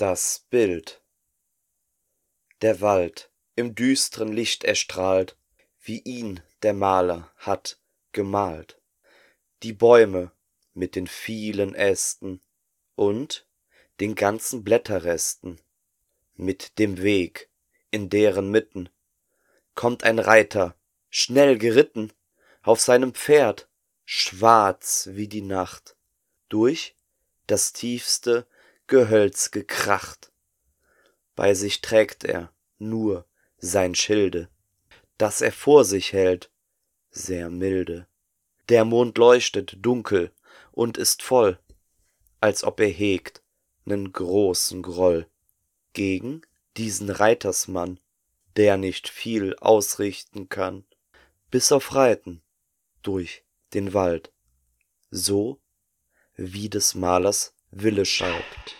Das Bild. Der Wald im düstren Licht erstrahlt, Wie ihn der Maler hat gemalt. Die Bäume mit den vielen Ästen Und den ganzen Blätterresten, Mit dem Weg, in deren Mitten Kommt ein Reiter, schnell geritten, Auf seinem Pferd, schwarz wie die Nacht, Durch das tiefste Gehölz gekracht. Bei sich trägt er nur sein Schilde, Das er vor sich hält, sehr milde. Der Mond leuchtet dunkel und ist voll, Als ob er hegt nen großen Groll Gegen diesen Reitersmann, Der nicht viel ausrichten kann, Bis auf Reiten durch den Wald, So wie des Malers Wille schallt.